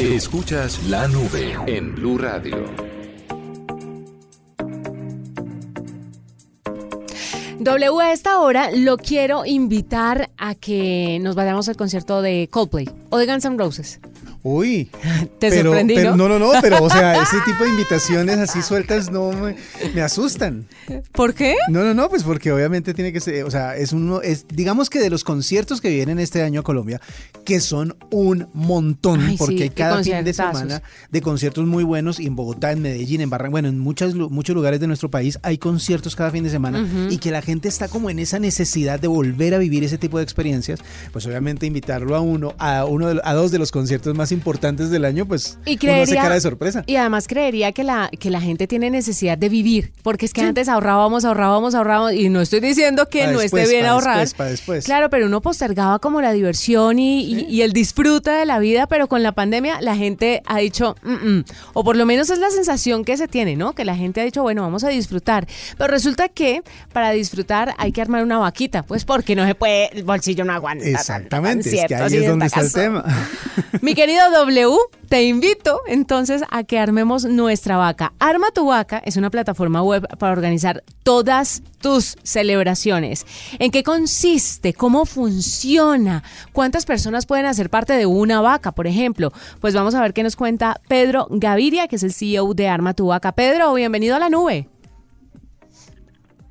Escuchas la nube en Blue Radio. W a esta hora lo quiero invitar a que nos vayamos al concierto de Coldplay o de Guns N' Roses. Uy, ¿Te pero, sorprendí, pero- no? no, no, no, pero o sea, ese tipo de invitaciones así sueltas no me, me asustan. ¿Por qué? No, no, no, pues porque obviamente tiene que ser, o sea, es uno, es, digamos que de los conciertos que vienen este año a Colombia, que son un montón, Ay, porque sí, hay cada fin de semana de conciertos muy buenos y en Bogotá, en Medellín, en Barranquilla, bueno, en muchas, muchos lugares de nuestro país hay conciertos cada fin de semana y que la gente está como en esa necesidad de volver a vivir ese tipo de experiencias, pues obviamente invitarlo a uno, a uno, de- a dos de los conciertos más importantes del año, pues Y uno hace creería, cara de sorpresa. y además creería que la, que la gente tiene necesidad de vivir, porque es que antes ahorrábamos, ahorrábamos, ahorrábamos, y no estoy diciendo que Pa' no después, esté bien ahorrar. después, pa' después. Claro, pero uno postergaba como la diversión y, y- y el disfruta de la vida, pero con la pandemia la gente ha dicho, "Mm, mm", o por lo menos es la sensación que se tiene, ¿no? Que la gente ha dicho, bueno, vamos a disfrutar. Pero resulta que para disfrutar hay que armar una vaquita, pues porque no se puede, el bolsillo no aguanta. Exactamente, es que ahí es donde está el tema. Mi querido W, te invito entonces a que armemos nuestra vaca. Arma tu vaca es una plataforma web para organizar todas tus celebraciones. ¿En qué consiste? ¿Cómo funciona? ¿Cuántas personas pueden hacer parte de una vaca, por ejemplo? Pues vamos a ver qué nos cuenta Pedro Gaviria, que es el CEO de Arma tu vaca. Pedro, bienvenido a la nube.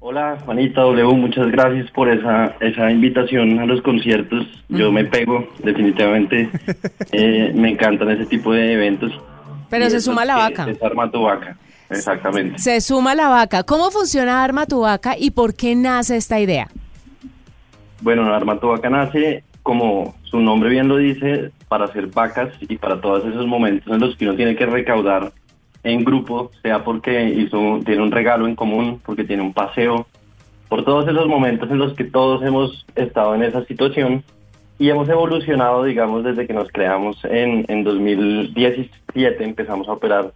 Hola Juanita W, muchas gracias por esa, esa invitación a los conciertos. Yo me pego, definitivamente. Eh, me encantan ese tipo de eventos. Pero Y se suma la vaca. Es arma tu vaca, exactamente. Se suma la vaca. ¿Cómo funciona Arma tu vaca y por qué nace esta idea? Bueno, Arma tu vaca nace, como su nombre bien lo dice, para hacer vacas y para todos esos momentos en los que uno tiene que recaudar en grupo, sea porque hizo, tiene un regalo en común, porque tiene un paseo, por todos esos momentos en los que todos hemos estado en esa situación y hemos evolucionado, digamos, desde que nos creamos en, en 2017, empezamos a operar.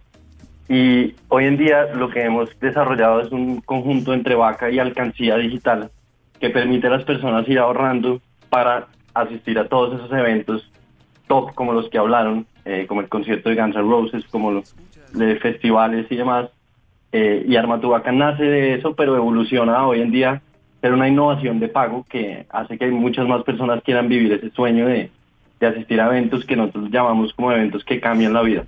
Y hoy en día lo que hemos desarrollado es un conjunto entre vaca y alcancía digital que permite a las personas ir ahorrando para asistir a todos esos eventos top como los que hablaron, eh, como el concierto de Guns N' Roses, como los de festivales y demás. Eh, y Arma tu Vaca nace de eso, pero evoluciona hoy en día ser una innovación de pago que hace que muchas más personas quieran vivir ese sueño de, de asistir a eventos que nosotros llamamos como eventos que cambian la vida.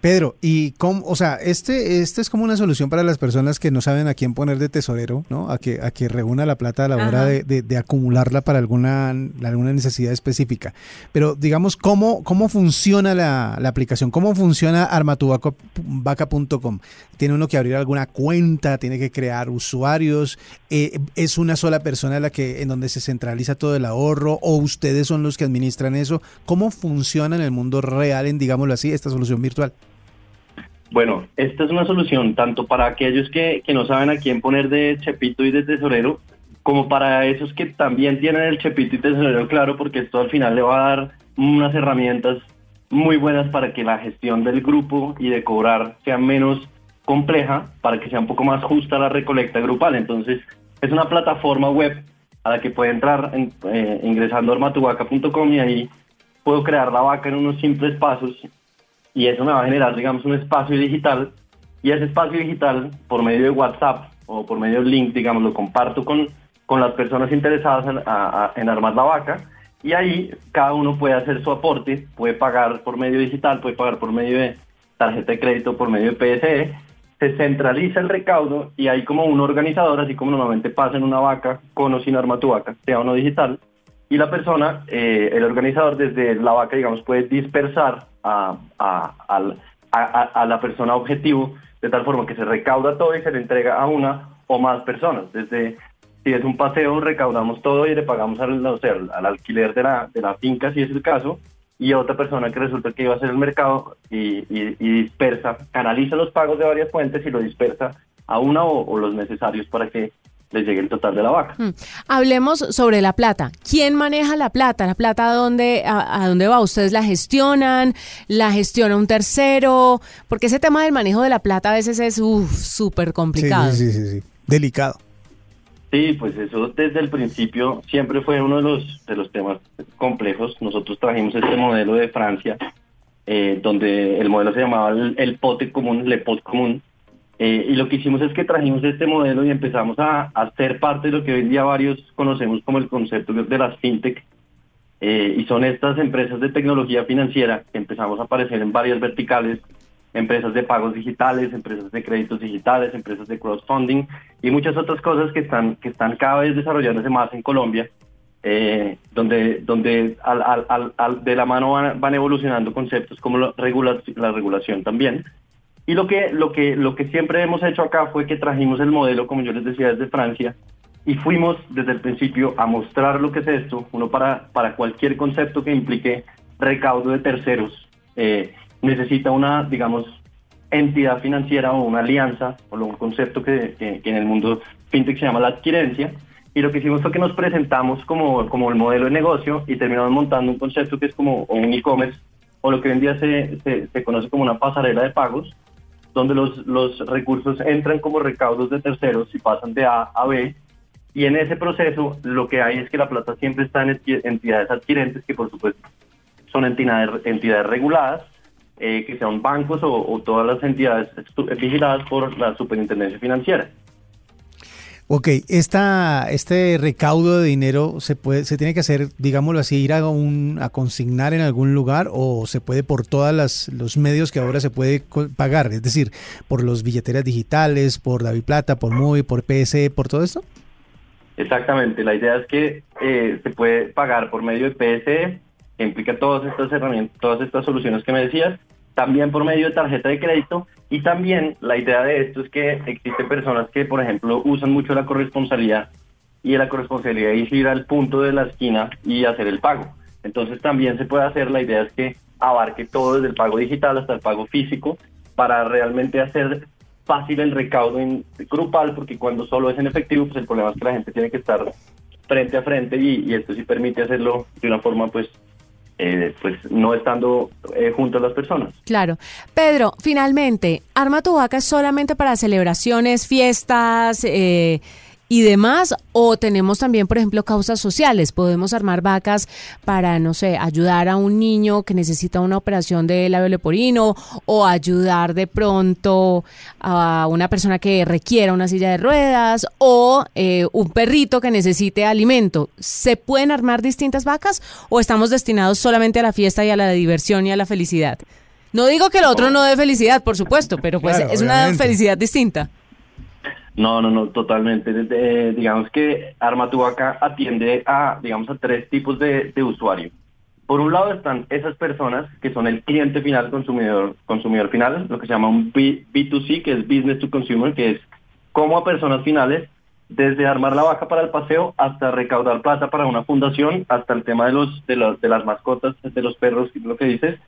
Pedro, y cómo, o sea, este, este es como una solución para las personas que no saben a quién poner de tesorero, ¿no? A que, a que reúna la plata a la hora Ajá. de, de- de acumularla para alguna, alguna necesidad específica. Pero digamos, ¿cómo, cómo funciona la, la aplicación? ¿Cómo funciona armatuvaca.com? ¿Tiene uno que abrir alguna cuenta? ¿Tiene que crear usuarios? Eh, ¿Es una sola persona la que, en donde se centraliza todo el ahorro? ¿O ustedes son los que administran eso? ¿Cómo funciona en el mundo real, en digámoslo así, esta solución virtual? Bueno, esta es una solución tanto para aquellos que, que no saben a quién poner de chepito y de tesorero, como para esos que también tienen el chepito y tesorero claro, porque esto al final le va a dar unas herramientas muy buenas para que la gestión del grupo y de cobrar sea menos compleja, para que sea un poco más justa la recolecta grupal. Entonces, es una plataforma web a la que puede entrar en- eh, ingresando a armatuvaca.com y ahí puedo crear la vaca en unos simples pasos y eso me va a generar, digamos, un espacio digital y ese espacio digital por medio de WhatsApp o por medio del link, digamos, lo comparto con, con las personas interesadas en, a- a- en armar la vaca y ahí cada uno puede hacer su aporte, puede pagar por medio digital, puede pagar por medio de tarjeta de crédito, por medio de PSE, se centraliza el recaudo y hay como un organizador, así como normalmente pasa en una vaca con o sin arma tu vaca, sea o no digital, y la persona, eh, el organizador desde la vaca, digamos, puede dispersar a, a- a- a la persona objetivo de tal forma que se recauda todo y se le entrega a una o más personas. Desde si es un paseo, recaudamos todo y le pagamos al, o sea, al alquiler de la, de la finca, si es el caso, y a otra persona que resulta que iba a hacer el mercado y, y- y dispersa, canaliza los pagos de varias fuentes y lo dispersa a una o, o los necesarios para que les llegue el total de la vaca. Mm. Hablemos sobre la plata. ¿Quién maneja la plata? ¿La plata a dónde, a, a dónde va? ¿Ustedes la gestionan? ¿La gestiona un tercero? Porque ese tema del manejo de la plata a veces es súper complicado. Sí, sí, sí, sí, sí. Delicado. Sí, pues eso desde el principio siempre fue uno de los, de los temas complejos. Nosotros trajimos este modelo de Francia eh, donde el modelo se llamaba el, el pote común, el pot común. Eh, y lo que hicimos es que trajimos este modelo y empezamos a, a ser parte de lo que hoy en día varios conocemos como el concepto de las fintech. Eh, y son estas empresas de tecnología financiera que empezamos a aparecer en varias verticales, empresas de pagos digitales, empresas de créditos digitales, empresas de crowdfunding y muchas otras cosas que están, que están cada vez desarrollándose más en Colombia, eh, donde, donde al, al, al, de la mano van, evolucionando conceptos como la regulación también. Y lo que, lo, que, lo que siempre hemos hecho acá fue que trajimos el modelo, como yo les decía, desde Francia, y fuimos desde el principio a mostrar lo que es esto, uno para, para cualquier concepto que implique recaudo de terceros. Eh, necesita una, digamos, entidad financiera o una alianza, o un concepto que, que, que, en el mundo fintech se llama la adquirencia. Y lo que hicimos fue que nos presentamos como, como el modelo de negocio y terminamos montando un concepto que es como un e-commerce, o lo que hoy en día se, se, se, conoce como una pasarela de pagos, donde los, los recursos entran como recaudos de terceros y pasan de A a B. Y en ese proceso lo que hay es que la plata siempre está en entidades adquirentes, que por supuesto son entidades, entidades reguladas, eh, que sean bancos o, o, todas las entidades vigiladas por la superintendencia financiera. Ok, esta, este recaudo de dinero se puede, se tiene que hacer, digámoslo así, ir a un, a consignar en algún lugar o se puede por todos los medios que ahora se puede pagar, es decir, por los billeteras digitales, por David Plata, por MUI, por PSE, por todo esto. Exactamente, la idea es que eh, se puede pagar por medio de PSE, que implica todas estas herramientas, todas estas soluciones que me decías, también por medio de tarjeta de crédito y también la idea de esto es que existen personas que, por ejemplo, usan mucho la corresponsabilidad y la corresponsabilidad es ir al punto de la esquina y hacer el pago. Entonces también se puede hacer, la idea es que abarque todo desde el pago digital hasta el pago físico para realmente hacer fácil el recaudo en grupal, porque cuando solo es en efectivo, pues el problema es que la gente tiene que estar frente a frente y, y esto sí permite hacerlo de una forma pues eh, pues no estando eh, junto a las personas. Claro. Pedro, finalmente, ¿Arma tu vaca es solamente para celebraciones, fiestas eh, y demás? ¿O tenemos también, por ejemplo, causas sociales? ¿Podemos armar vacas para, no sé, ayudar a un niño que necesita una operación de labio leporino o ayudar de pronto a una persona que requiera una silla de ruedas o eh, un perrito que necesite alimento? ¿Se pueden armar distintas vacas o estamos destinados solamente a la fiesta y a la diversión y a la felicidad? No digo que el otro no dé felicidad, por supuesto, pero pues Claro, es obviamente. una felicidad distinta. No, no, no, totalmente. Digamos que Arma tu Vaca atiende a, digamos, a tres tipos de, de usuario. Por un lado están esas personas que son el cliente final, consumidor, consumidor final, lo que se llama un B, B2C, que es Business to Consumer, que es como a personas finales, desde armar la vaca para el paseo hasta recaudar plata para una fundación, hasta el tema de los de, los, de las mascotas, de los perros, lo que dices,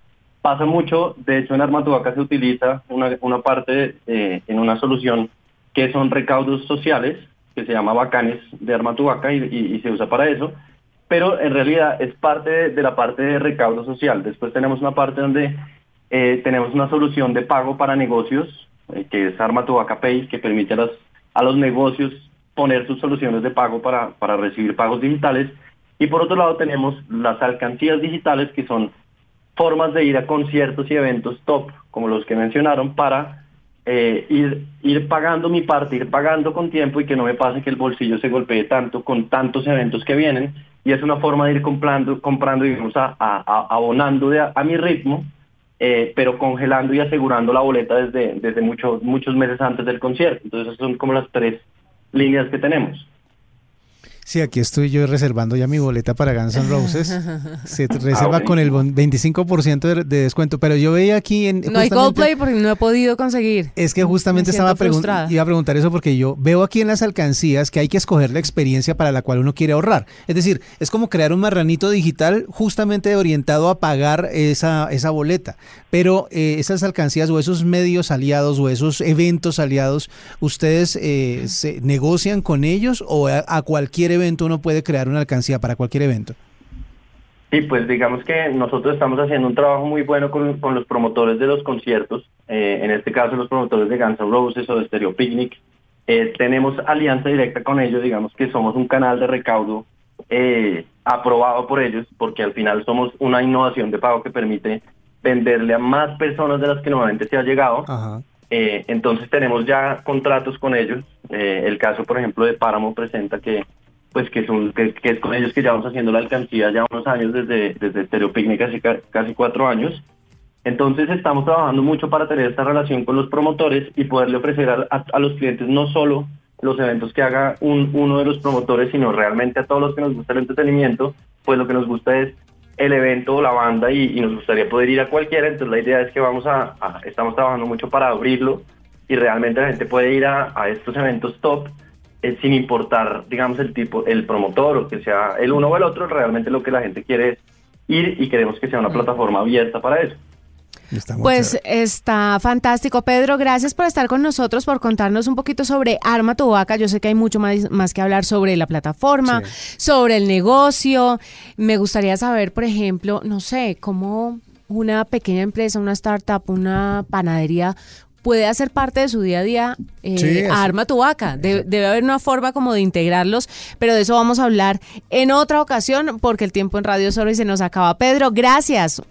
pasa mucho. De hecho, en Arma tu Vaca se utiliza una, una parte eh, en una solución que son recaudos sociales, que se llama Bacanes de Arma y, se usa para eso, pero en realidad es parte de, la parte de recaudo social. Después tenemos una parte donde eh, tenemos una solución de pago para negocios, eh, que es Arma Pay, que permite a los, a los negocios poner sus soluciones de pago para, para recibir pagos digitales. Y por otro lado tenemos las alcancías digitales, que son formas de ir a conciertos y eventos top, como los que mencionaron, para eh, ir, ir pagando mi parte, ir pagando con tiempo y que no me pase que el bolsillo se golpee tanto con tantos eventos que vienen. Y es una forma de ir comprando, comprando digamos, a, a, abonando de a, mi ritmo, eh, pero congelando y asegurando la boleta desde, desde muchos muchos meses antes del concierto. Entonces, esas son como las tres líneas que tenemos. Sí, aquí estoy yo reservando ya mi boleta para Guns N' Roses. Se reserva ah, con el 25% de, de, descuento. Pero yo veía aquí en. No hay Coldplay porque no he podido conseguir. Es que justamente estaba preguntando. Iba a preguntar eso porque yo veo aquí en las alcancías que hay que escoger la experiencia para la cual uno quiere ahorrar. Es decir, es como crear un marranito digital justamente orientado a pagar esa, esa boleta. Pero eh, esas alcancías o esos medios aliados o esos eventos aliados, ¿ustedes eh, se negocian con ellos o a, a cualquier evento uno puede crear una alcancía para cualquier evento? Sí, pues digamos que nosotros estamos haciendo un trabajo muy bueno con, con los promotores de los conciertos, eh, en este caso los promotores de Guns N' Roses o de Stereo Picnic. Eh, tenemos alianza directa con ellos, digamos que somos un canal de recaudo eh, aprobado por ellos, porque al final somos una innovación de pago que permite venderle a más personas de las que normalmente se ha llegado. Eh, entonces tenemos ya contratos con ellos. Eh, el caso, por ejemplo, de Páramo presenta que pues que, son, que, es con ellos que llevamos haciendo la alcancía ya unos años, desde, desde Stereo Picnic, casi, casi cuatro años. Entonces estamos trabajando mucho para tener esta relación con los promotores y poderle ofrecer a, los clientes no solo los eventos que haga un, uno de los promotores, sino realmente a todos los que nos gusta el entretenimiento, pues lo que nos gusta es el evento o la banda y, nos gustaría poder ir a cualquiera. Entonces la idea es que vamos a, estamos trabajando mucho para abrirlo y realmente la gente puede ir a, estos eventos top eh, sin importar, digamos, el tipo, el promotor o que sea el uno o el otro, realmente lo que la gente quiere es ir y queremos que sea una plataforma abierta para eso pues está fantástico. Pedro, gracias por estar con nosotros, por contarnos un poquito sobre Arma tu Vaca. Yo sé que hay mucho más, más que hablar sobre la plataforma, sobre el negocio. Me gustaría saber, por ejemplo, no sé, cómo una pequeña empresa, una startup, una panadería puede hacer parte de su día a día eh, Arma tu Vaca. debe haber una forma como de integrarlos, pero de eso vamos a hablar en otra ocasión porque el tiempo en Radio Solo y se nos acaba. Pedro, gracias.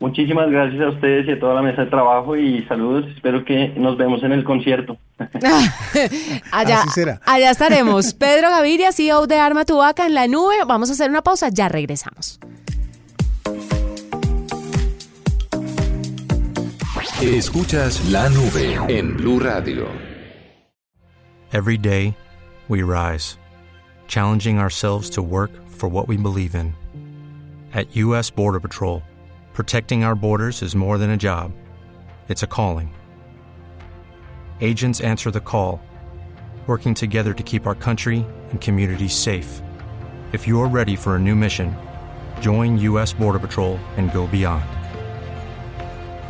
Muchísimas gracias a ustedes y a toda la mesa de trabajo y saludos. Espero que nos vemos en el concierto. allá, allá estaremos. Pedro Gaviria, CEO de Arma Tu Vaca en la nube. Vamos a hacer una pausa, ya regresamos. Escuchas la nube en Blue Radio. Every day we rise, challenging ourselves to work for what we believe in. At US Border Patrol Protecting our borders is more than a job, it's a calling. Agents answer the call, working together to keep our country and communities safe. If you're ready for a new mission, join U.S. Border Patrol and go beyond.